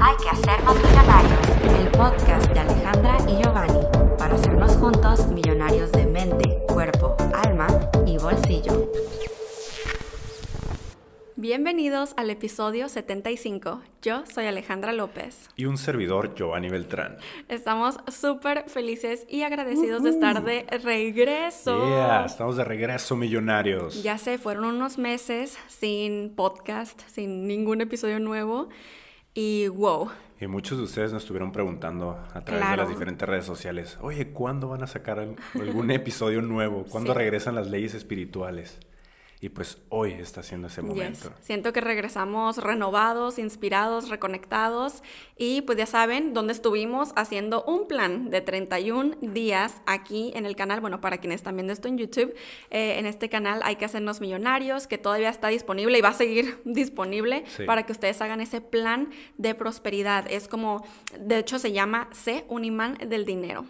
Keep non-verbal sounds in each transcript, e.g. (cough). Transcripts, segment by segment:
Hay que hacernos millonarios, el podcast de Alejandra y Giovanni, para hacernos juntos millonarios de mente, cuerpo, alma y bolsillo. Bienvenidos al episodio 75. Yo soy Alejandra López. Y un servidor, Giovanni Beltrán. Estamos súper felices y agradecidos de estar de regreso. Yeah, estamos de regreso, millonarios. Ya se fueron unos meses sin podcast, sin ningún episodio nuevo. Y wow. Y muchos de ustedes nos estuvieron preguntando a través de las diferentes redes sociales, oye, ¿cuándo van a sacar algún (laughs) episodio nuevo? ¿Cuándo regresan las leyes espirituales? Y pues hoy está siendo ese momento. Siento que regresamos renovados, inspirados, reconectados y pues ya saben dónde estuvimos haciendo un plan de 31 días aquí en el canal. Bueno, para quienes están viendo esto en YouTube, eh, en este canal hay que hacernos millonarios que todavía está disponible y va a seguir (laughs) disponible para que ustedes hagan ese plan de prosperidad. Es como, de hecho se llama Sé un imán del dinero.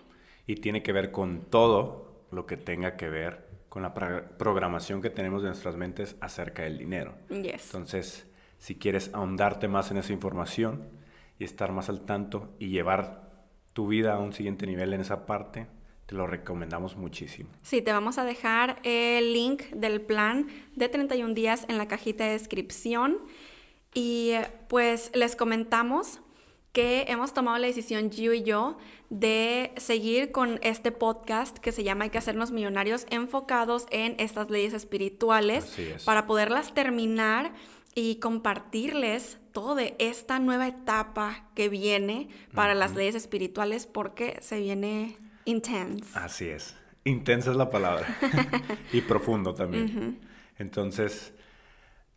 Y tiene que ver con todo lo que tenga que ver con la programación que tenemos de nuestras mentes acerca del dinero. Entonces, si quieres ahondarte más en esa información y estar más al tanto y llevar tu vida a un siguiente nivel en esa parte, te lo recomendamos muchísimo. Sí, te vamos a dejar el link del plan de 31 días en la cajita de descripción. Y pues les comentamos que hemos tomado la decisión, Gio y yo, de seguir con este podcast que se llama Hay que hacernos millonarios, enfocados en estas leyes espirituales para poderlas terminar y compartirles todo de esta nueva etapa que viene para las leyes espirituales porque se viene intense. Así es. Intensa es la palabra. (laughs) y profundo también. Entonces,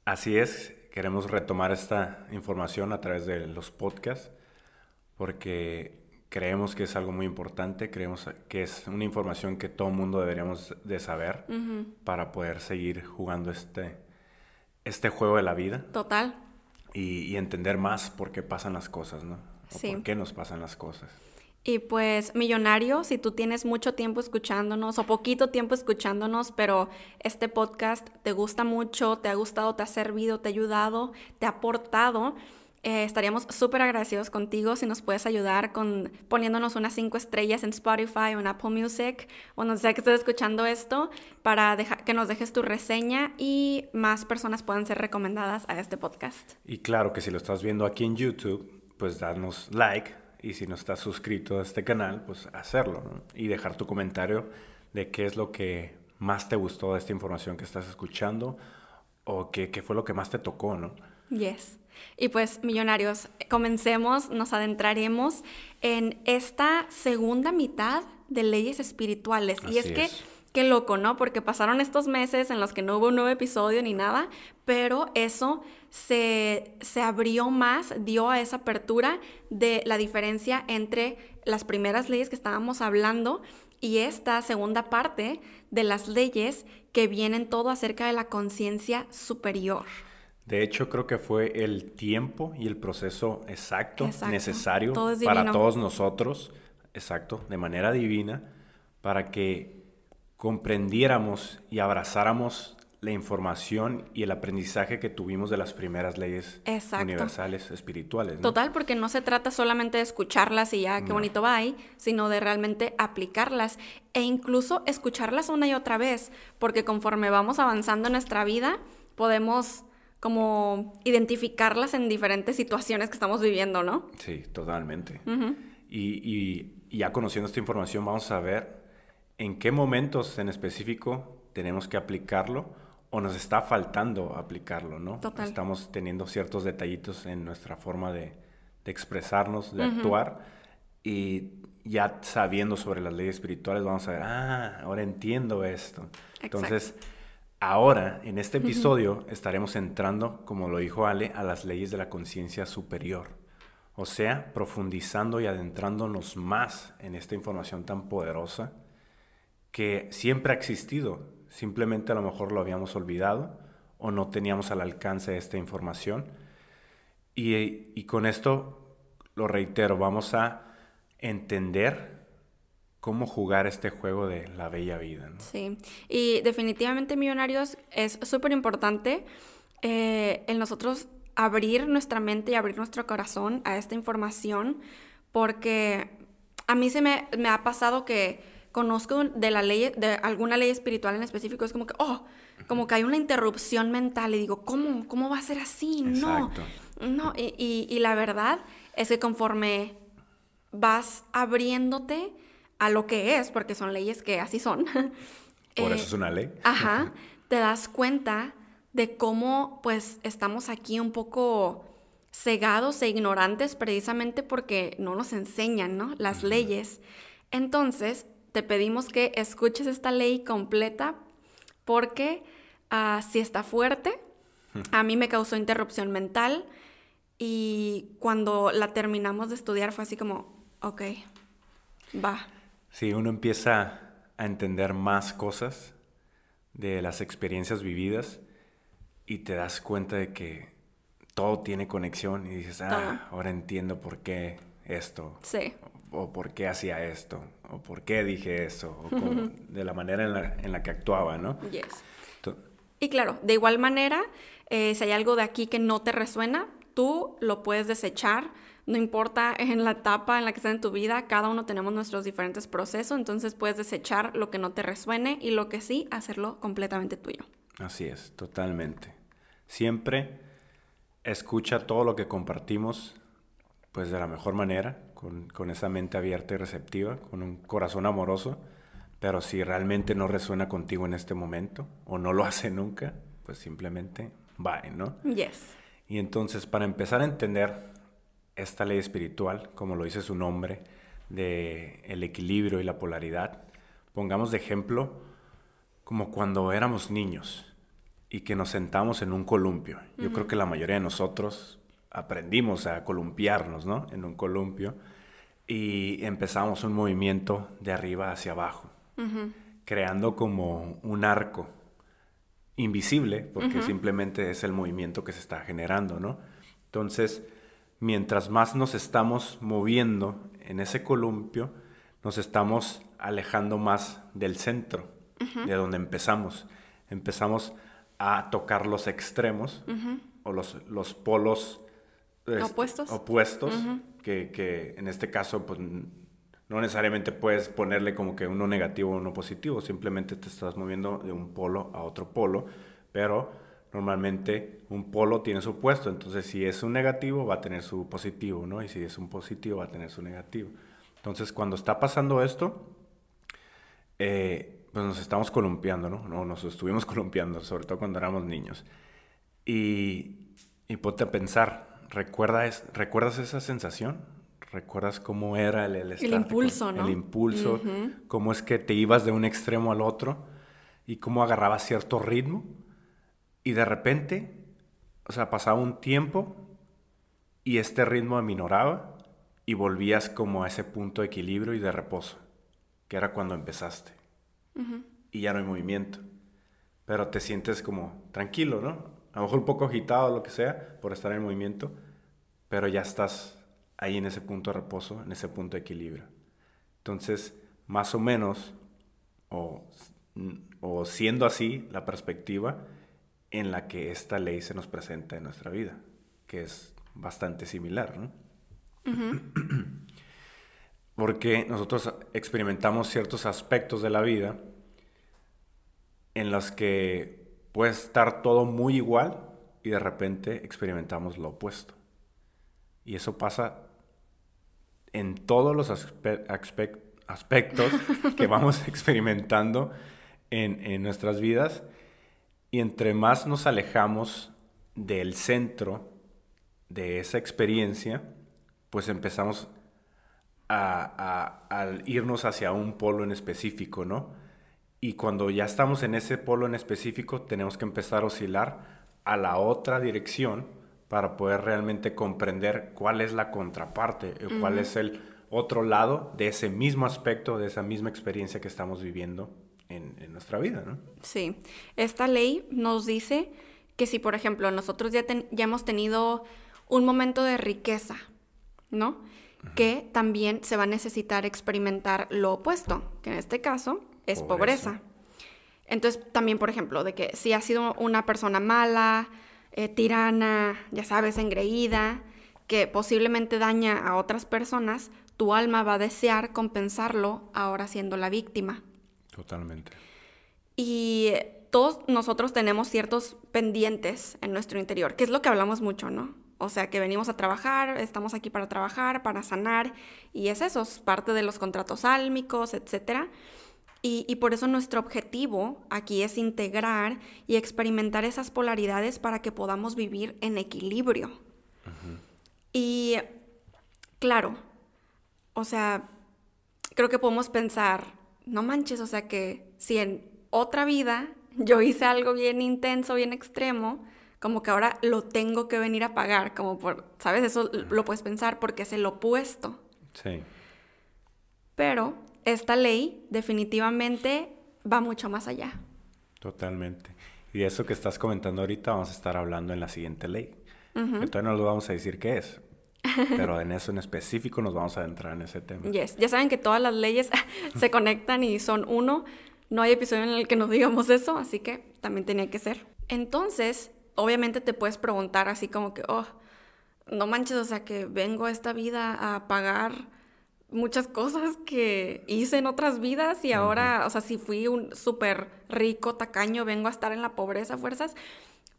así es. Queremos retomar esta información a través de los podcasts porque creemos que es algo muy importante, creemos que es una información que todo mundo deberíamos de saber para poder seguir jugando este, este juego de la vida. Total. Y, entender más por qué pasan las cosas, ¿no? sí. por qué nos pasan las cosas. Y pues, millonario, si tú tienes mucho tiempo escuchándonos o poquito tiempo escuchándonos, pero este podcast te gusta mucho, te ha gustado, te ha servido, te ha ayudado, te ha aportado, eh, estaríamos súper agradecidos contigo si nos puedes ayudar con poniéndonos unas cinco estrellas en Spotify o en Apple Music o no sé que estés escuchando esto para que nos dejes tu reseña y más personas puedan ser recomendadas a este podcast. Y claro que si lo estás viendo aquí en YouTube, pues danos like y si no estás suscrito a este canal, pues hacerlo y dejar tu comentario de qué es lo que más te gustó de esta información que estás escuchando o qué, qué fue lo que más te tocó, ¿no? Yes. Y pues, millonarios, comencemos, nos adentraremos en esta segunda mitad de leyes espirituales. y es, que, qué loco, ¿no? Porque pasaron estos meses en los que no hubo un nuevo episodio ni nada, pero eso se, se abrió más, dio a esa apertura de la diferencia entre las primeras leyes que estábamos hablando y esta segunda parte de las leyes que vienen todo acerca de la conciencia superior. De hecho, creo que fue el tiempo y el proceso exacto, necesario para todos nosotros, exacto, de manera divina, para que comprendiéramos y abrazáramos la información y el aprendizaje que tuvimos de las primeras leyes universales espirituales. Total, porque no se trata solamente de escucharlas y ya qué bonito va ahí, sino de realmente aplicarlas e incluso escucharlas una y otra vez, porque conforme vamos avanzando en nuestra vida, podemos como identificarlas en diferentes situaciones que estamos viviendo, ¿no? Sí, totalmente. y, ya conociendo esta información vamos a ver en qué momentos en específico tenemos que aplicarlo o nos está faltando aplicarlo, ¿no? Total. Estamos teniendo ciertos detallitos en nuestra forma de, expresarnos, de actuar y ya sabiendo sobre las leyes espirituales vamos a ver, ah, ahora entiendo esto. Entonces Ahora, en este episodio, estaremos entrando, como lo dijo Ale, a las leyes de la conciencia superior. O sea, profundizando y adentrándonos más en esta información tan poderosa que siempre ha existido. Simplemente a lo mejor lo habíamos olvidado o no teníamos al alcance esta información. Y, y con esto, lo reitero, vamos a entender cómo jugar este juego de la bella vida. ¿no? Sí, y definitivamente Millonarios es súper importante eh, en nosotros abrir nuestra mente y abrir nuestro corazón a esta información porque a mí se me, me ha pasado que conozco de la ley, de alguna ley espiritual en específico, es como que, oh, como que hay una interrupción mental y digo, ¿cómo? ¿Cómo va a ser así? No, no, y, y, la verdad es que conforme vas abriéndote a lo que es, porque son leyes que así son. (laughs) Por eso es una ley. Ajá, te das cuenta de cómo pues estamos aquí un poco cegados e ignorantes precisamente porque no nos enseñan, ¿no? Las leyes. Entonces, te pedimos que escuches esta ley completa porque uh, si está fuerte, a mí me causó interrupción mental y cuando la terminamos de estudiar fue así como, ok, va. Sí, uno empieza a entender más cosas de las experiencias vividas y te das cuenta de que todo tiene conexión y dices, ah, ahora entiendo por qué esto. Sí. O, por qué hacía esto, o por qué dije eso, o de la manera en la, en la, que actuaba, ¿no? Yes. y claro, de igual manera, eh, si hay algo de aquí que no te resuena, tú lo puedes desechar. No importa en la etapa en la que estés en tu vida, cada uno tenemos nuestros diferentes procesos, entonces puedes desechar lo que no te resuene y lo que sí, hacerlo completamente tuyo. Así es, totalmente. Siempre escucha todo lo que compartimos pues de la mejor manera, con, con, esa mente abierta y receptiva, con un corazón amoroso, pero si realmente no resuena contigo en este momento o no lo (laughs) hace nunca, pues simplemente bye, ¿no? Yes. Y entonces para empezar a entender esta ley espiritual, como lo dice su nombre, de el equilibrio y la polaridad, pongamos de ejemplo como cuando éramos niños y que nos sentamos en un columpio. Yo creo que la mayoría de nosotros aprendimos a columpiarnos, ¿no? En un columpio y empezamos un movimiento de arriba hacia abajo, creando como un arco invisible, porque simplemente es el movimiento que se está generando, ¿no? Entonces, mientras más nos estamos moviendo en ese columpio, nos estamos alejando más del centro, de donde empezamos. Empezamos a tocar los extremos o los, los polos este, opuestos, opuestos que, que, en este caso pues, no necesariamente puedes ponerle como que uno negativo o uno positivo, simplemente te estás moviendo de un polo a otro polo, pero normalmente un polo tiene su opuesto, entonces si es un negativo va a tener su positivo, ¿no? Y si es un positivo va a tener su negativo. Entonces cuando está pasando esto, eh, pues nos estamos columpiando, ¿no? ¿no? Nos estuvimos (laughs) columpiando, sobre todo cuando éramos niños. Y, y ponte a pensar, ¿recuerdas, ¿recuerdas esa sensación? ¿Recuerdas cómo era el, el, el impulso, ¿no? El impulso, cómo es que te ibas de un extremo al otro y cómo agarrabas cierto ritmo y de repente, o sea, pasaba un tiempo y este ritmo aminoraba y volvías como a ese punto de equilibrio y de reposo, que era cuando empezaste y ya no hay movimiento. Pero te sientes como tranquilo, ¿no? A lo mejor un poco agitado o lo que sea por estar en movimiento, pero ya estás ahí en ese punto de reposo, en ese punto de equilibrio. Entonces, más o menos, o, o siendo así la perspectiva en la que esta ley se nos presenta en nuestra vida, que es bastante similar, ¿no? porque nosotros experimentamos ciertos aspectos de la vida en los que puede estar todo muy igual y de repente experimentamos lo opuesto. Y eso pasa en todos los aspectos que vamos (laughs) experimentando en, en nuestras vidas. Y entre más nos alejamos del centro de esa experiencia, pues empezamos a, irnos hacia un polo en específico, ¿no? Y cuando ya estamos en ese polo en específico, tenemos que empezar a oscilar a la otra dirección para poder realmente comprender cuál es la contraparte, o cuál es el otro lado de ese mismo aspecto, de esa misma experiencia que estamos viviendo en, nuestra vida, ¿no? Sí, esta ley nos dice que si, por ejemplo, nosotros ya, ya hemos tenido un momento de riqueza, ¿no? que también se va a necesitar experimentar lo opuesto, que en este caso es pobreza. Entonces, también, por ejemplo, de que si has sido una persona mala, eh, tirana, ya sabes, engreída, que posiblemente daña a otras personas, tu alma va a desear compensarlo ahora siendo la víctima. Totalmente. Y todos nosotros tenemos ciertos pendientes en nuestro interior, que es lo que hablamos mucho, ¿no? O sea, que venimos a trabajar, estamos aquí para trabajar, para sanar, y es eso, es parte de los contratos álmicos, etc. Y, por eso nuestro objetivo aquí es integrar y experimentar esas polaridades para que podamos vivir en equilibrio. Y claro, o sea, creo que podemos pensar, no manches, o sea que si en otra vida (laughs) yo hice algo bien intenso, bien extremo, como que ahora lo tengo que venir a pagar, como por, ¿sabes? Eso lo puedes pensar porque es el opuesto. Sí. Pero esta ley definitivamente va mucho más allá. Totalmente. Y eso que estás comentando ahorita vamos a estar hablando en la siguiente ley. Que todavía no lo vamos a decir qué es. Pero en eso en específico nos vamos a adentrar en ese tema. Yes. Ya saben que todas las leyes (laughs) se conectan y son uno. No hay episodio en el que nos digamos eso, así que también tenía que ser. Entonces, obviamente te puedes preguntar así como que, oh, no manches, o sea, que vengo a esta vida a pagar muchas cosas que hice en otras vidas y ahora, o sea, si fui un súper rico, tacaño, vengo a estar en la pobreza fuerzas.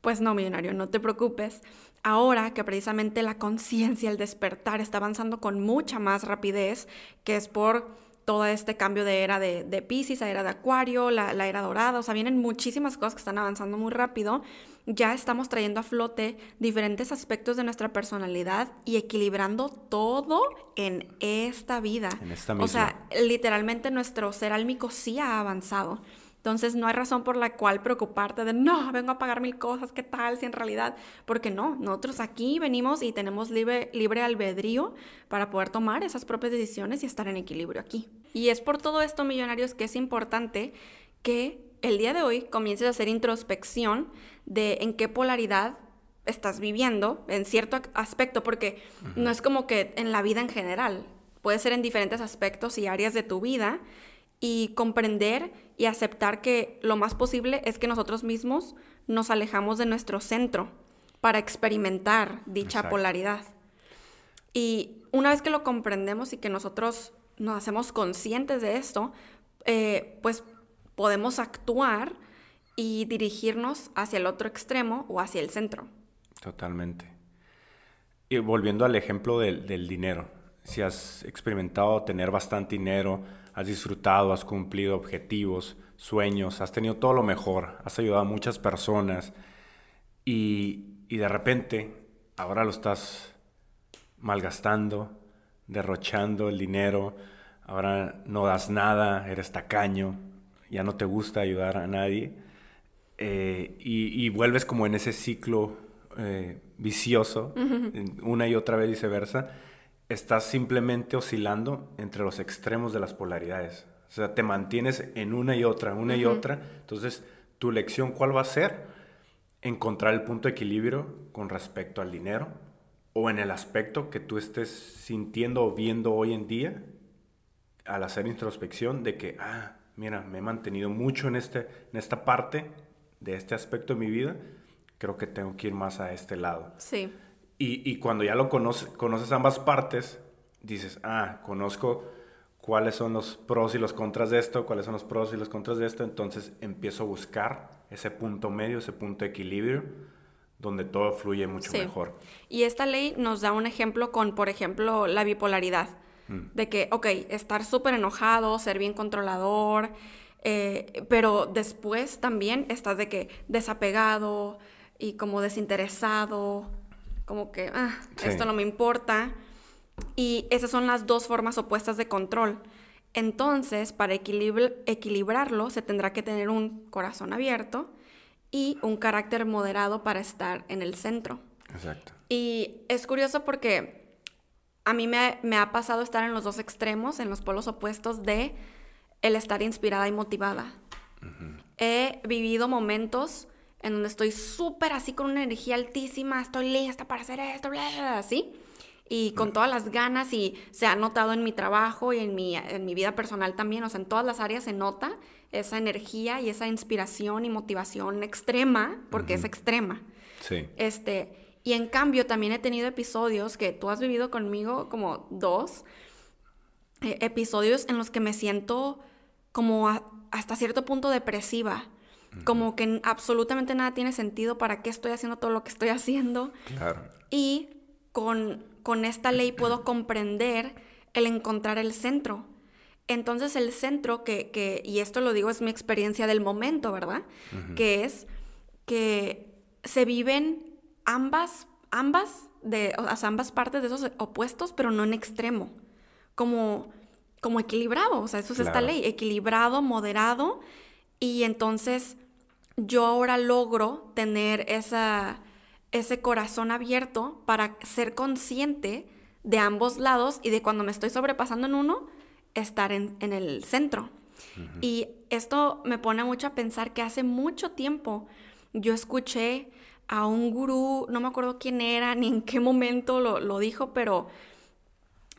Pues no, millonario, no te preocupes. Ahora que precisamente la conciencia, el despertar está avanzando con mucha más rapidez, que es por todo este cambio de era de, de Pisces a era de Acuario, la, la, era dorada, o sea, vienen muchísimas cosas que están avanzando muy rápido. Ya estamos trayendo a flote diferentes aspectos de nuestra personalidad y equilibrando todo en esta vida. En esta misma. O sea, literalmente nuestro ser álmico sí ha avanzado. Entonces no hay razón por la cual preocuparte de, no, vengo a pagar mil cosas, ¿qué tal? Si en realidad, porque no, nosotros aquí venimos y tenemos libre, libre albedrío para poder tomar esas propias decisiones y estar en equilibrio aquí. Y es por todo esto, millonarios, que es importante que el día de hoy comiences a hacer introspección de en qué polaridad estás viviendo en cierto aspecto, porque no es como que en la vida en general, puede ser en diferentes aspectos y áreas de tu vida y comprender y aceptar que lo más posible es que nosotros mismos nos alejamos de nuestro centro para experimentar dicha polaridad. Y una vez que lo comprendemos y que nosotros nos hacemos conscientes de esto, eh, pues podemos actuar y dirigirnos hacia el otro extremo o hacia el centro. Totalmente. Y volviendo al ejemplo del, del dinero, si has experimentado tener bastante dinero, has disfrutado, has cumplido objetivos, sueños, has tenido todo lo mejor, has ayudado a muchas personas y, de repente ahora lo estás malgastando, derrochando el dinero, ahora no das nada, eres tacaño, ya no te gusta ayudar a nadie eh, y, vuelves como en ese ciclo eh, vicioso, una y otra vez viceversa estás simplemente oscilando entre los extremos de las polaridades. O sea, te mantienes en una y otra, una y otra. Entonces, tu lección, ¿cuál va a ser? Encontrar el punto de equilibrio con respecto al dinero o en el aspecto que tú estés sintiendo o viendo hoy en día al hacer introspección de que, ah, mira, me he mantenido mucho en, este, en esta parte de este aspecto de mi vida, creo que tengo que ir más a este lado. Sí. Y, cuando ya lo conoces, conoces ambas partes, dices, ah, conozco cuáles son los pros y los contras de esto, cuáles son los pros y los contras de esto, entonces empiezo a buscar ese punto medio, ese punto de equilibrio, donde todo fluye mucho mejor. Y esta ley nos da un ejemplo con, por ejemplo, la bipolaridad, mm. de que, ok, estar súper enojado, ser bien controlador, eh, pero después también estás de que desapegado y como desinteresado, como que, ah, esto no me importa. Y esas son las dos formas opuestas de control. Entonces, para equilibrarlo, se tendrá que tener un corazón abierto y un carácter moderado para estar en el centro. Exacto. Y es curioso porque a mí me, me, ha pasado estar en los dos extremos, en los polos opuestos de el estar inspirada y motivada. He vivido momentos en donde estoy súper así con una energía altísima, estoy lista para hacer esto, bla, bla, así. Y con todas las ganas y se ha notado en mi trabajo y en mi, en mi vida personal también, o sea, en todas las áreas se nota esa energía y esa inspiración y motivación extrema, porque es extrema. Sí. Este, y en cambio también he tenido episodios que tú has vivido conmigo como dos, eh, episodios en los que me siento como hasta cierto punto depresiva. Como que absolutamente nada tiene sentido para qué estoy haciendo todo lo que estoy haciendo. Claro. Y con, con esta ley puedo (clears throat) comprender el encontrar el centro. Entonces el centro que, que, y esto lo digo, es mi experiencia del momento, ¿verdad? Que es que se viven ambas, ambas, de, o sea, ambas partes de esos opuestos, pero no en extremo. Como, como equilibrado, o sea, eso es esta ley, equilibrado, moderado, y entonces yo ahora logro tener esa, ese corazón abierto para ser consciente de ambos lados y de cuando me estoy sobrepasando en uno, estar en, el centro. Y esto me pone mucho a pensar que hace mucho tiempo yo escuché a un gurú, no me acuerdo quién era ni en qué momento lo, lo dijo, pero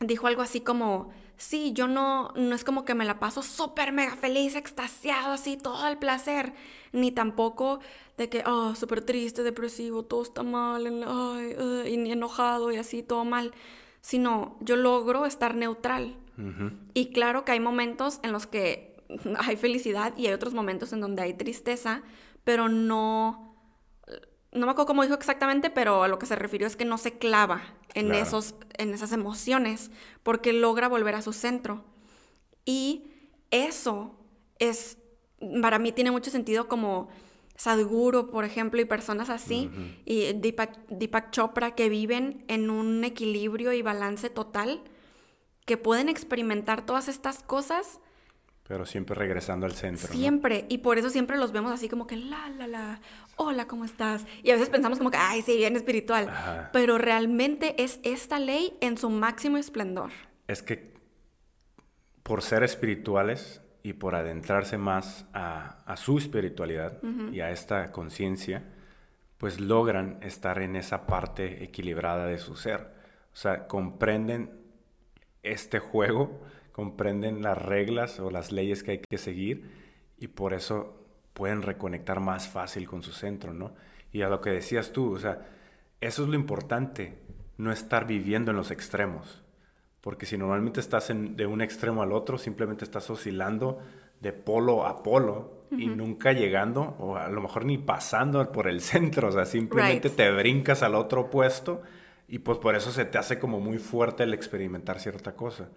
dijo algo así como, sí, yo no, no es como que me la paso súper mega feliz, extasiado, así, todo el placer, ni tampoco de que, oh, súper triste, depresivo, todo está mal, ay, y enojado y así, todo mal, sino yo logro estar neutral. Y claro que hay momentos en los que (laughs) hay felicidad y hay otros momentos en donde hay tristeza, pero no, no me acuerdo cómo dijo exactamente, pero a lo que se refirió es que no se clava en, esos, en esas emociones, porque logra volver a su centro. Y eso es, para mí tiene mucho sentido como Sadhguru, por ejemplo, y personas así, y Deepak, Chopra, que viven en un equilibrio y balance total, que pueden experimentar todas estas cosas. Pero siempre regresando al centro. Siempre, y por eso siempre los vemos así como que, la, la, la, hola, ¿cómo estás? Y a veces pensamos como que, ay, sí, bien espiritual. Pero realmente es esta ley en su máximo esplendor. Es que por ser espirituales, y por adentrarse más a, su espiritualidad y a esta conciencia, pues logran estar en esa parte equilibrada de su ser. O sea, comprenden este juego, comprenden las reglas o las leyes que hay que seguir y por eso pueden reconectar más fácil con su centro, ¿no? Y a lo que decías tú, o sea, eso es lo importante, no estar viviendo en los extremos. Porque si normalmente estás de un extremo al otro, simplemente estás oscilando de polo a polo y nunca llegando, o a lo mejor ni pasando por el (laughs) centro, o sea, simplemente te brincas al otro puesto y pues por eso se te hace como muy fuerte el experimentar cierta cosa.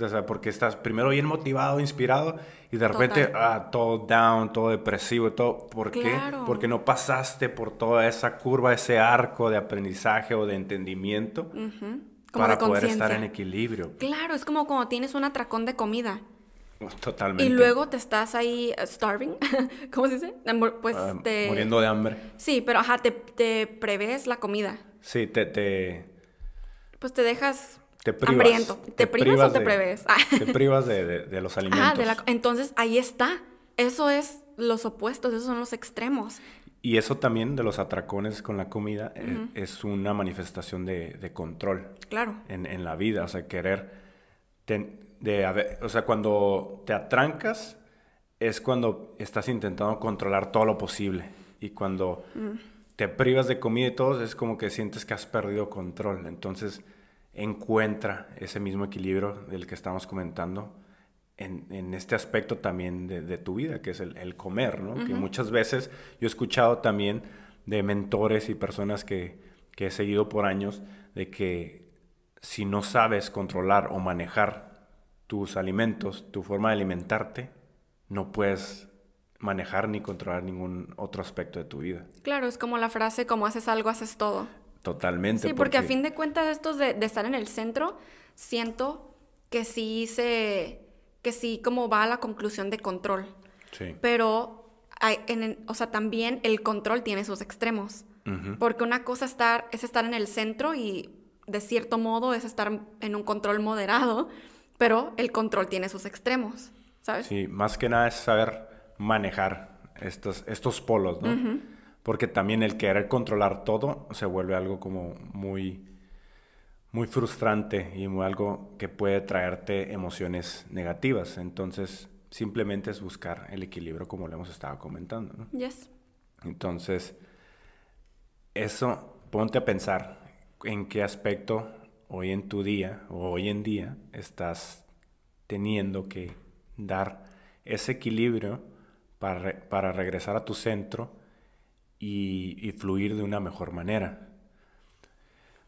o sea, porque estás primero bien motivado, inspirado y de repente ah, todo down, todo depresivo todo. ¿Por qué? Porque no pasaste por toda esa curva, ese arco de aprendizaje o de entendimiento para poder estar en equilibrio. Claro, es como cuando tienes un atracón de comida. Totalmente. Y luego te estás ahí uh, starving, (laughs) ¿cómo se dice? Pues ah, Muriendo de hambre. Sí, pero ajá, te, te prevés la comida. Sí, te, te... Pues te dejas te privas, hambriento. ¿Te, privas, o te prevés? te (laughs) privas de, de, los alimentos. Ah, de la... entonces ahí está. Eso es los opuestos, esos son los extremos. Y eso también de los atracones con la comida eh, es una manifestación de, control. Claro. En, en, la vida, o sea, querer... de, o sea, cuando te atrancas es cuando estás intentando controlar todo lo posible. Y cuando mm. Te privas de comida y todo, es como que sientes que has perdido control. Entonces, encuentra ese mismo equilibrio del que estamos comentando en, este aspecto también de, tu vida, que es el, comer, ¿no? Que muchas veces yo he escuchado también de mentores y personas que, que he seguido por años, de que si no sabes controlar o manejar tus alimentos, tu forma de alimentarte, no puedes manejar ni controlar ningún otro aspecto de tu vida. Claro, es como la frase, como haces algo, haces todo. Totalmente. Sí, porque, a fin de cuentas esto de, de, estar en el centro, siento que sí se, que sí como va a la conclusión de control. Sí. Pero, hay, en, o sea, también el control tiene sus extremos. Porque una cosa estar, es estar en el centro y de cierto modo es estar en un control moderado, pero el control tiene sus extremos, ¿sabes? Sí, más que nada es saber manejar estos, estos polos, ¿no? Porque también el querer controlar todo se vuelve algo como muy muy frustrante y muy algo que puede traerte emociones negativas. Entonces, simplemente es buscar el equilibrio como lo hemos estado comentando. ¿no? Yes. Entonces, eso, ponte a pensar en qué aspecto hoy en tu día o hoy en día estás teniendo que dar ese equilibrio para, regresar a tu centro y, fluir de una mejor manera.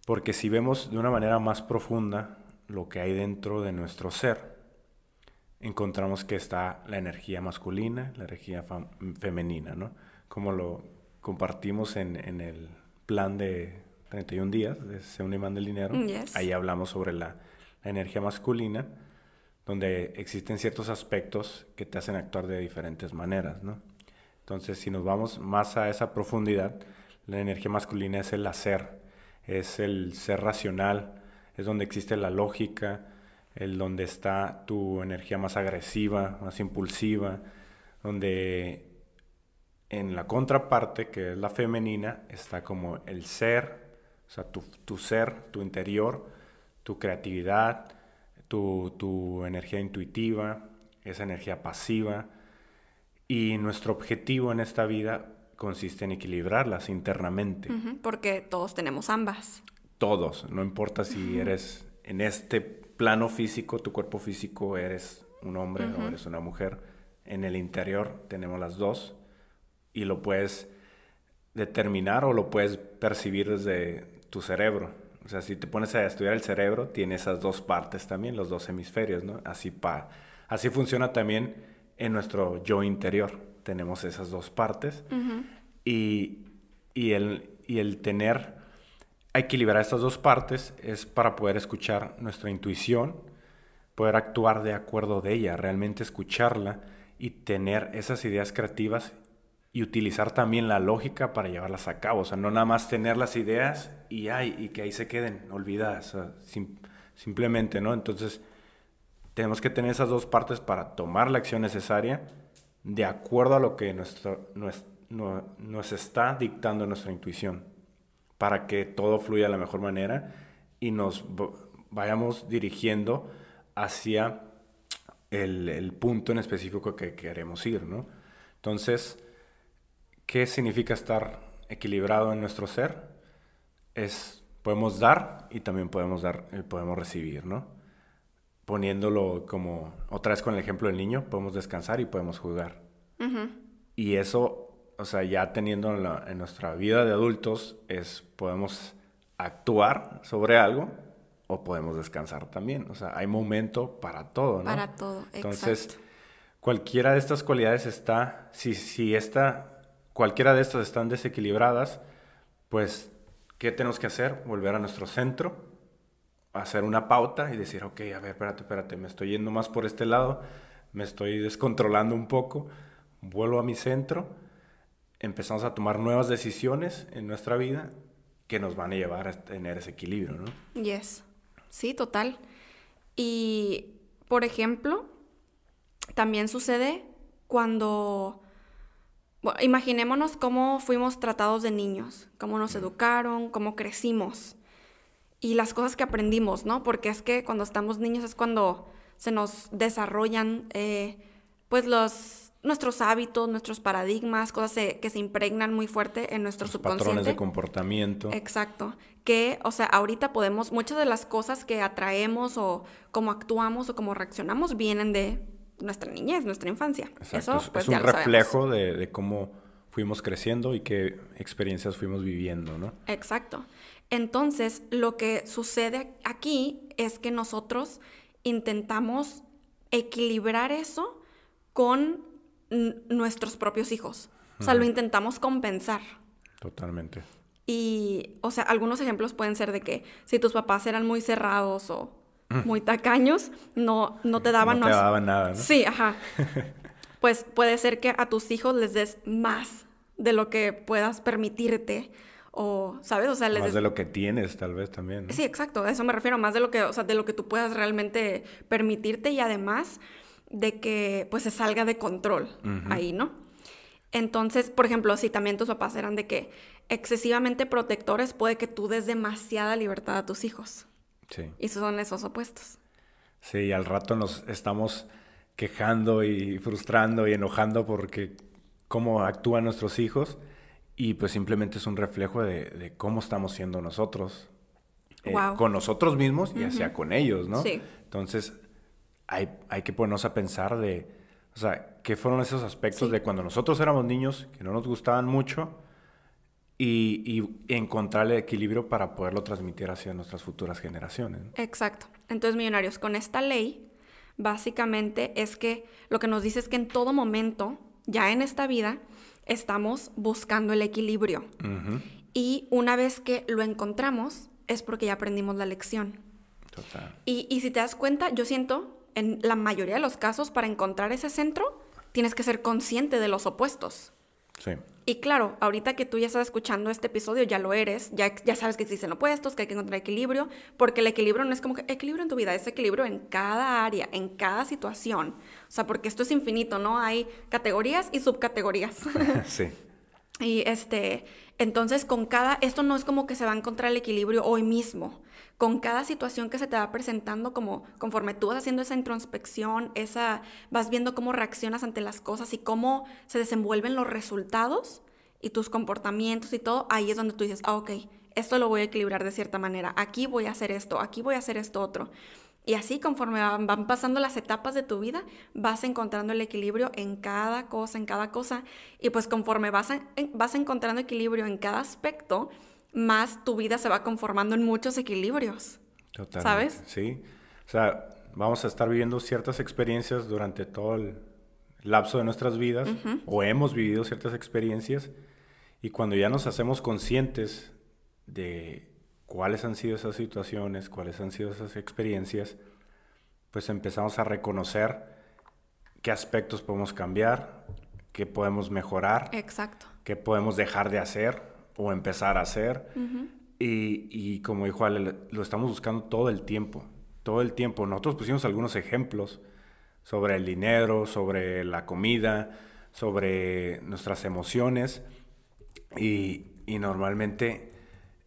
Porque si vemos de una manera más profunda lo que hay dentro de nuestro ser, encontramos que está la energía masculina, la energía femenina, ¿no? Como lo compartimos en, en el plan de 31 días de un imán del dinero. Ahí hablamos sobre la, energía masculina, donde existen ciertos aspectos que te hacen actuar de diferentes maneras, ¿no? Entonces, si nos vamos más a esa profundidad, la energía masculina es el hacer, es el ser racional, es donde existe la lógica, el donde está tu energía más agresiva, más impulsiva, donde en la contraparte, que es la femenina, está como el ser, o sea, tu, ser, tu interior, tu creatividad, tu, energía intuitiva, esa energía pasiva. Y nuestro objetivo en esta vida consiste en equilibrarlas internamente. porque todos tenemos ambas. Todos, no importa si eres en este plano físico, tu cuerpo físico, eres un hombre o eres una mujer. En el interior tenemos las dos y lo puedes determinar o lo puedes percibir desde tu cerebro. O sea, si te pones a estudiar el cerebro, tiene esas dos partes también, los dos hemisferios, ¿no? Así, pa, así funciona también en nuestro yo interior. Tenemos esas dos partes. y, y, el, y el tener, equilibrar estas dos partes es para poder escuchar nuestra intuición, poder actuar de acuerdo de ella, realmente escucharla y tener esas ideas creativas y utilizar también la lógica para llevarlas a cabo. O sea, no nada más tener las ideas y, ay, y que ahí se queden olvidadas. simplemente, ¿no? Entonces, tenemos que tener esas dos partes para tomar la acción necesaria de acuerdo a lo que nuestro, nos está dictando nuestra intuición, para que todo fluya de la mejor manera y nos vayamos dirigiendo hacia el, el punto en específico que queremos ir, ¿no? Entonces, ¿Qué significa estar equilibrado en nuestro ser? Es, podemos dar y también podemos, dar, eh, podemos recibir, ¿no? Poniéndolo como, otra vez con el ejemplo del niño, podemos descansar y podemos jugar. Y eso, o sea, ya teniendo en, nuestra vida de adultos, es, podemos actuar sobre algo o podemos descansar también. O sea, hay momento para todo, ¿no? Para todo, Entonces, cualquiera de estas cualidades está, si, si esta cualquiera de estas están desequilibradas, pues, ¿qué tenemos que hacer? Volver a nuestro centro, hacer una pauta y decir, ok, a ver, espérate, espérate, me estoy yendo más por este lado, me estoy descontrolando un poco, vuelvo a mi centro, empezamos a tomar nuevas decisiones en nuestra vida que nos van a llevar a tener ese equilibrio, ¿no? Yes, sí, total. Y, por ejemplo, también sucede cuando imaginémonos cómo fuimos tratados de niños, cómo nos educaron, cómo crecimos y las cosas que aprendimos, ¿no? Porque es que cuando estamos niños es cuando se nos desarrollan, eh, pues, los nuestros hábitos, nuestros paradigmas, cosas que se impregnan muy fuerte en nuestro subconsciente. Patrones de comportamiento. Exacto. Que, o sea, ahorita podemos, muchas de las cosas que atraemos o cómo actuamos o cómo reaccionamos vienen de nuestra niñez, nuestra infancia. Eso, pues, es un reflejo de, cómo fuimos creciendo y qué experiencias fuimos viviendo, ¿no? Exacto. Entonces, lo que sucede aquí es que nosotros intentamos equilibrar eso con nuestros propios hijos. O sea, lo intentamos compensar. Totalmente. Y, o sea, algunos ejemplos pueden ser de que si tus papás eran muy cerrados o muy tacaños, no, no te daban... No te daban nada, ¿no? Sí, ajá. (laughs) pues puede ser que a tus hijos les des más de lo que puedas permitirte o, ¿sabes? O sea, les más de lo que tienes, tal vez también. Sí, exacto, a eso me refiero, más de lo que, o sea, de lo que tú puedas realmente permitirte y además de que pues se salga de control ahí, ¿no? Entonces, por ejemplo, si también tus papás eran de que excesivamente protectores, puede que tú des demasiada libertad a tus hijos. Y son esos opuestos. Sí, al rato nos estamos quejando y frustrando y enojando porque cómo actúan nuestros hijos y pues simplemente es un reflejo de, cómo estamos siendo nosotros, eh, con nosotros mismos y hacia con ellos, ¿no? Sí. Entonces, hay, hay que ponernos a pensar de, o sea, ¿qué fueron esos aspectos de cuando nosotros éramos niños que no nos gustaban mucho? Y, y, encontrar el equilibrio para poderlo transmitir hacia nuestras futuras generaciones. Exacto. Entonces, millonarios, con esta ley, básicamente es que lo que nos dice es que en todo momento, ya en esta vida, estamos buscando el equilibrio. Y una vez que lo encontramos, es porque ya aprendimos la lección. Total. Y, y si te das cuenta, yo siento, en la mayoría de los casos, para encontrar ese centro, tienes que ser consciente de los opuestos. Sí. Y claro, ahorita que tú ya estás escuchando este episodio, ya lo eres, ya, ya sabes que existen opuestos, que hay que encontrar equilibrio, porque el equilibrio no es como que equilibrio en tu vida, es equilibrio en cada área, en cada situación. O sea, porque esto es infinito, ¿no? Hay categorías y subcategorías. (laughs) (laughs) sí. Y este, entonces con cada, esto no es como que se va a encontrar el equilibrio hoy mismo con cada situación que se te va presentando, como conforme tú vas haciendo esa introspección, esa, vas viendo cómo reaccionas ante las cosas y cómo se desenvuelven los resultados y tus comportamientos y todo, ahí es donde tú dices, ah, ok, esto lo voy a equilibrar de cierta manera, aquí voy a hacer esto, aquí voy a hacer esto otro. Y así conforme van pasando las etapas de tu vida, vas encontrando el equilibrio en cada cosa, en cada cosa. Y pues conforme vas, vas encontrando equilibrio en cada aspecto, más tu vida se va conformando en muchos equilibrios. Totalmente. ¿Sabes? Sí. O sea, vamos a estar viviendo ciertas experiencias durante todo el lapso de nuestras vidas o hemos vivido ciertas experiencias y cuando ya nos hacemos conscientes de cuáles han sido esas situaciones, cuáles han sido esas experiencias, pues empezamos a reconocer qué aspectos podemos cambiar, qué podemos mejorar, Exacto. qué podemos dejar de hacer o empezar a hacer. y, y, como dijo Ale, lo estamos buscando todo el tiempo, todo el tiempo. Nosotros pusimos algunos ejemplos sobre el dinero, sobre la comida, sobre nuestras emociones y, y normalmente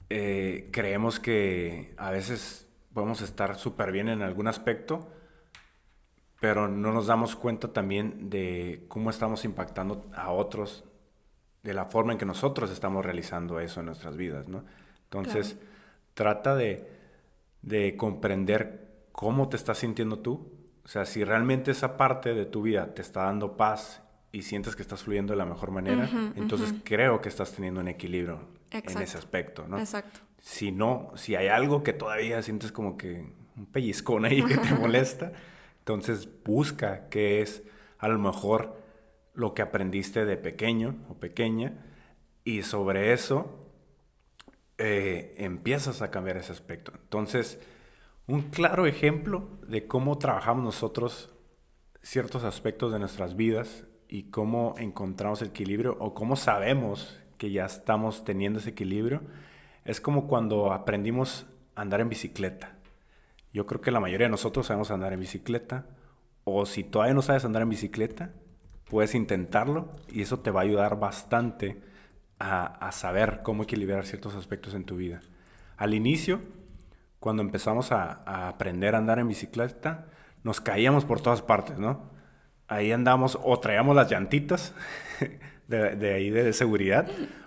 eh, creemos que a veces podemos estar súper bien en algún aspecto, pero no nos damos cuenta también de cómo estamos impactando a otros de la forma en que nosotros estamos realizando eso en nuestras vidas, ¿no? Entonces, trata de, de, comprender cómo te estás sintiendo tú. O sea, si realmente esa parte de tu vida te está dando paz y sientes que estás fluyendo de la mejor manera, entonces creo que estás teniendo un equilibrio en ese aspecto, ¿no? Exacto. Si no, si hay algo que todavía sientes como que un pellizcón ahí que te (laughs) molesta, entonces busca qué es a lo mejor lo que aprendiste de pequeño o pequeña y sobre eso eh, empiezas a cambiar ese aspecto. Entonces, un claro ejemplo de cómo trabajamos nosotros ciertos aspectos de nuestras vidas y cómo encontramos el equilibrio o cómo sabemos que ya estamos teniendo ese equilibrio es como cuando aprendimos a andar en bicicleta. Yo creo que la mayoría de nosotros sabemos andar en bicicleta o si todavía no sabes andar en bicicleta, puedes intentarlo y eso te va a ayudar bastante a, saber cómo equilibrar ciertos aspectos en tu vida. Al inicio, cuando empezamos a, aprender a andar en bicicleta, nos caíamos por todas partes, ¿no? Ahí andamos o traíamos las llantitas (laughs) de, ahí de seguridad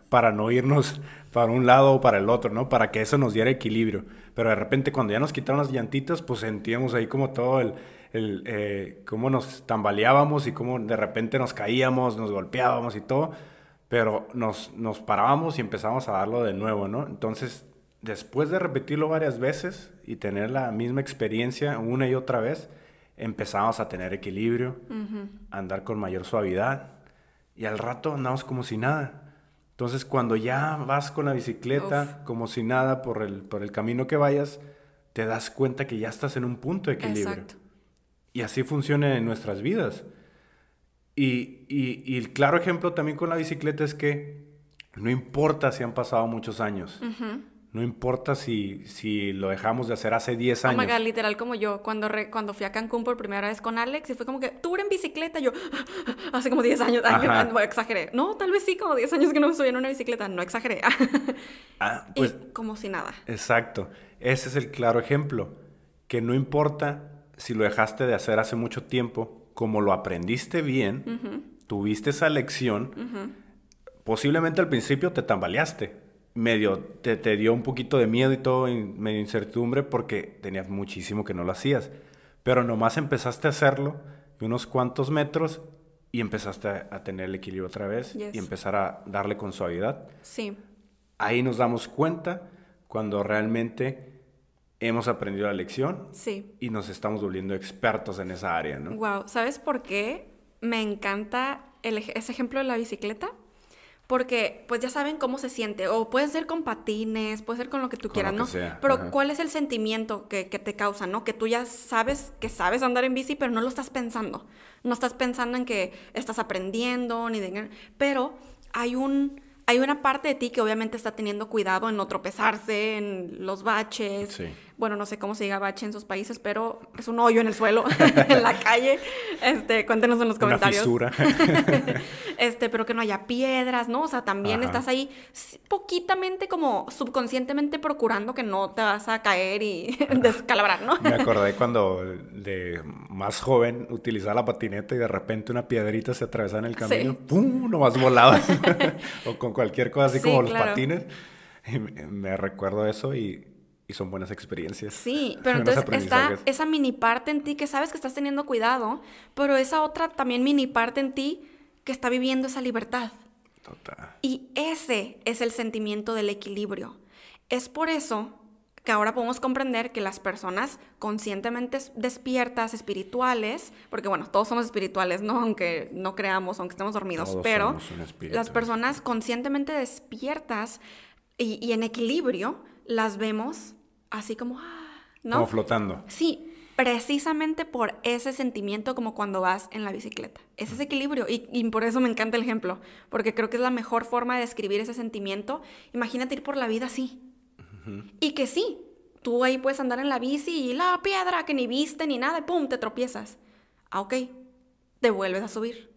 para no irnos (laughs) para un lado o para el otro, ¿no? Para que eso nos diera equilibrio. Pero de repente cuando ya nos quitaron las llantitas, pues sentíamos ahí como todo el, el, eh, cómo nos tambaleábamos y cómo de repente nos caíamos, nos golpeábamos y todo, pero nos, nos parábamos y empezamos a darlo de nuevo, ¿no? Entonces, después de repetirlo varias veces y tener la misma experiencia una y otra vez, empezamos a tener equilibrio, a andar con mayor suavidad y al rato andamos como si nada. Entonces, cuando ya vas con la bicicleta como si nada por el, por el camino que vayas, te das cuenta que ya estás en un punto de equilibrio. Exacto. Y así funciona en nuestras vidas. Y, y, el claro ejemplo también con la bicicleta es que no importa si han pasado muchos años. No importa si, si lo dejamos de hacer hace 10 años. Oh my literal como yo, cuando, cuando fui a Cancún por primera vez con Alex, y fue como que, tú en bicicleta, yo, (laughs) hace como 10 años, (laughs) exageré. No, tal vez sí, como 10 años que no me subí en una bicicleta, no exageré. (laughs) ah, pues, como si nada. Exacto, ese es el claro ejemplo, que no importa si lo dejaste de hacer hace mucho tiempo, como lo aprendiste bien, tuviste esa lección, posiblemente al principio te tambaleaste, medio te, te dio un poquito de miedo y todo, y medio incertidumbre porque tenías muchísimo que no lo hacías, pero nomás empezaste a hacerlo unos cuantos metros y empezaste a, tener el equilibrio otra vez y empezar a darle con suavidad. Sí. Ahí nos damos cuenta cuando realmente hemos aprendido la lección sí. y nos estamos volviendo expertos en esa área, ¿no? Wow, ¿sabes por qué me encanta ese ejemplo de la bicicleta? Porque pues ya saben cómo se siente, o puede ser con patines, puede ser con lo que tú quieras, ¿no? Pero ¿cuál es el sentimiento que, te causa, ¿no? Que tú ya sabes que sabes andar en bici, pero no lo estás pensando. No estás pensando en que estás aprendiendo, ni de... Pero hay un hay una parte de ti que obviamente está teniendo cuidado en no tropezarse, en los baches. Sí bueno, no sé cómo se diga bache en sus países, pero es un hoyo en el suelo, (laughs) en la calle. Este, cuéntenos en los comentarios. Una fisura. (laughs) este, pero que no haya piedras, ¿no? O sea, también estás ahí poquitamente como subconscientemente procurando que no te vas a caer y (laughs) descalabrar, ¿no? Me acordé cuando de más joven utilizaba la patineta y de repente una piedrita se atravesaba en el camino, ¡pum! Nomás volabas. o con cualquier cosa así como los patines. me recuerdo eso y y son buenas experiencias. Sí, pero entonces está esa mini parte en ti que sabes que estás teniendo cuidado, pero esa otra también mini parte en ti que está viviendo esa libertad. Total. Y ese es el sentimiento del equilibrio. Es por eso que ahora podemos comprender que las personas conscientemente despiertas, espirituales, porque bueno, todos somos espirituales, ¿no? Aunque no creamos, aunque estemos dormidos, pero las personas conscientemente despiertas y, y en equilibrio las vemos así como, ah, ¿no? Como flotando. Sí, precisamente por ese sentimiento como cuando vas en la bicicleta. Es ese equilibrio y, por eso me encanta el ejemplo, porque creo que es la mejor forma de describir ese sentimiento. Imagínate ir por la vida así. Y que sí, tú ahí puedes andar en la bici y la piedra que ni viste ni nada, y pum, te tropiezas. Ah, ok, te vuelves a subir.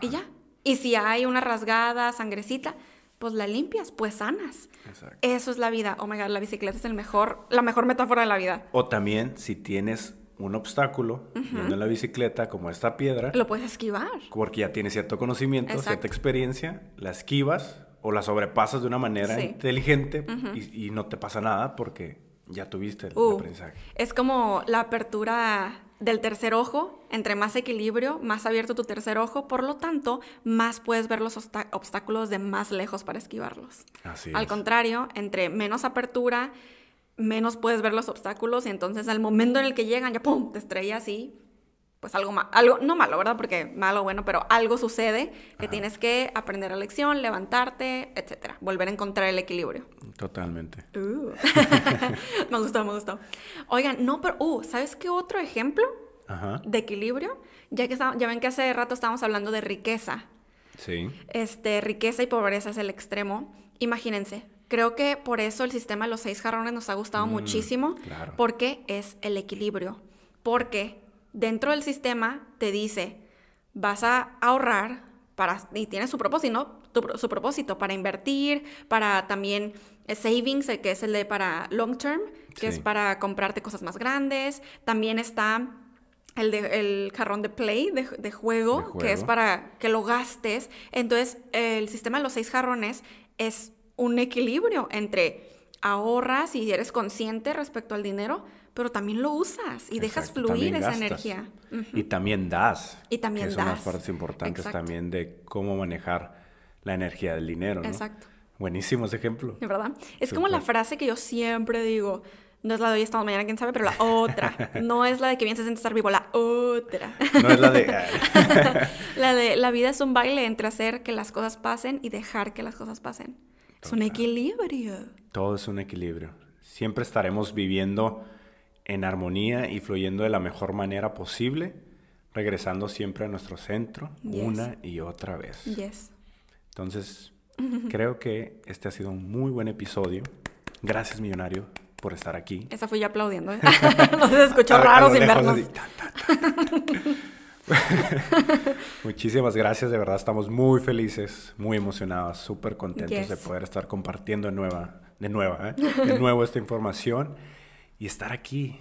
Y ya. Y si hay una rasgada, sangrecita, pues la limpias, pues sanas. Exacto. Eso es la vida. Oh my God, la bicicleta es el mejor, la mejor metáfora de la vida. O también, si tienes un obstáculo en la bicicleta, como esta piedra. Lo puedes esquivar. Porque ya tienes cierto conocimiento, cierta experiencia, la esquivas o la sobrepasas de una manera inteligente y, no te pasa nada porque ya tuviste el uh, aprendizaje. Es como la apertura del tercer ojo, entre más equilibrio, más abierto tu tercer ojo, por lo tanto, más puedes ver los obstáculos de más lejos para esquivarlos. Así Al contrario, entre menos apertura, menos puedes ver los obstáculos y entonces al momento en el que llegan ya pum, te estrellas y pues algo malo, algo no malo, ¿verdad? Porque malo bueno, pero algo sucede que tienes que aprender la lección, levantarte, etcétera, volver a encontrar el equilibrio. Totalmente. Uh. (laughs) me gustó, me gustó. Oigan, no, pero uh, ¿sabes qué otro ejemplo de equilibrio? Ya que ya ven que hace rato estábamos hablando de riqueza. Sí. Este, riqueza y pobreza es el extremo. Imagínense, creo que por eso el sistema de los seis jarrones nos ha gustado mm, muchísimo, porque es el equilibrio. Porque dentro del sistema te dice, vas a ahorrar para, y tiene su propósito, su propósito para invertir, para también eh, savings, eh, que es el de para long term, que es para comprarte cosas más grandes. También está el, de, el jarrón de play, de, juego, que es para que lo gastes. Entonces, el sistema de los seis jarrones es un equilibrio entre ahorras y eres consciente respecto al dinero, pero también lo usas y dejas fluir esa energía. Y también das. Y también que das. Son las partes importantes también de cómo manejar la energía del dinero, ¿no? Exacto. Buenísimo ese ejemplo. De verdad. Es como la frase que yo siempre digo. No es la de hoy, esta mañana, quién sabe, pero la otra. (laughs) No es la de que se siente estar vivo, la otra. No es la de... (laughs) la de la vida es un baile entre hacer que las cosas pasen y dejar que las cosas pasen. Es un equilibrio. Todo es un equilibrio. Siempre estaremos viviendo en armonía y fluyendo de la mejor manera posible, regresando siempre a nuestro centro una y otra vez. Entonces, (laughs) creo que este ha sido un muy buen episodio. Gracias, millonario, por estar aquí. Esa fui yo aplaudiendo. ¿eh? no (laughs) (laughs) se escuchó raro sin vernos. Muchísimas gracias, de verdad estamos muy felices, muy emocionados, súper contentos de poder estar compartiendo de nueva, de nueva, ¿eh? de nuevo esta información y estar aquí,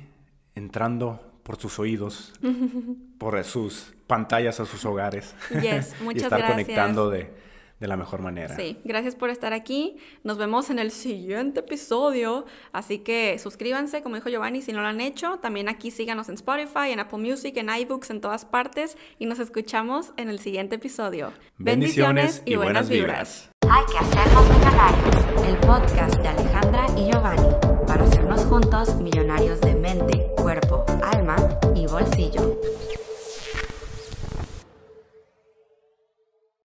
entrando por sus oídos, (laughs) por sus pantallas a sus hogares. Yes, (laughs) muchas y estar conectando de, de la mejor manera. Sí, gracias por estar aquí. Nos vemos en el siguiente episodio. Así que suscríbanse, como dijo Giovanni, si no lo han hecho. También aquí síganos en Spotify, en Apple Music, en iBooks, en todas partes. Y nos escuchamos en el siguiente episodio. Bendiciones, y, buenas vibras. Hay que hacernos millonarios. El podcast de Alejandra y Giovanni. Para hacernos juntos millonarios de mente, cuerpo, alma y bolsillo.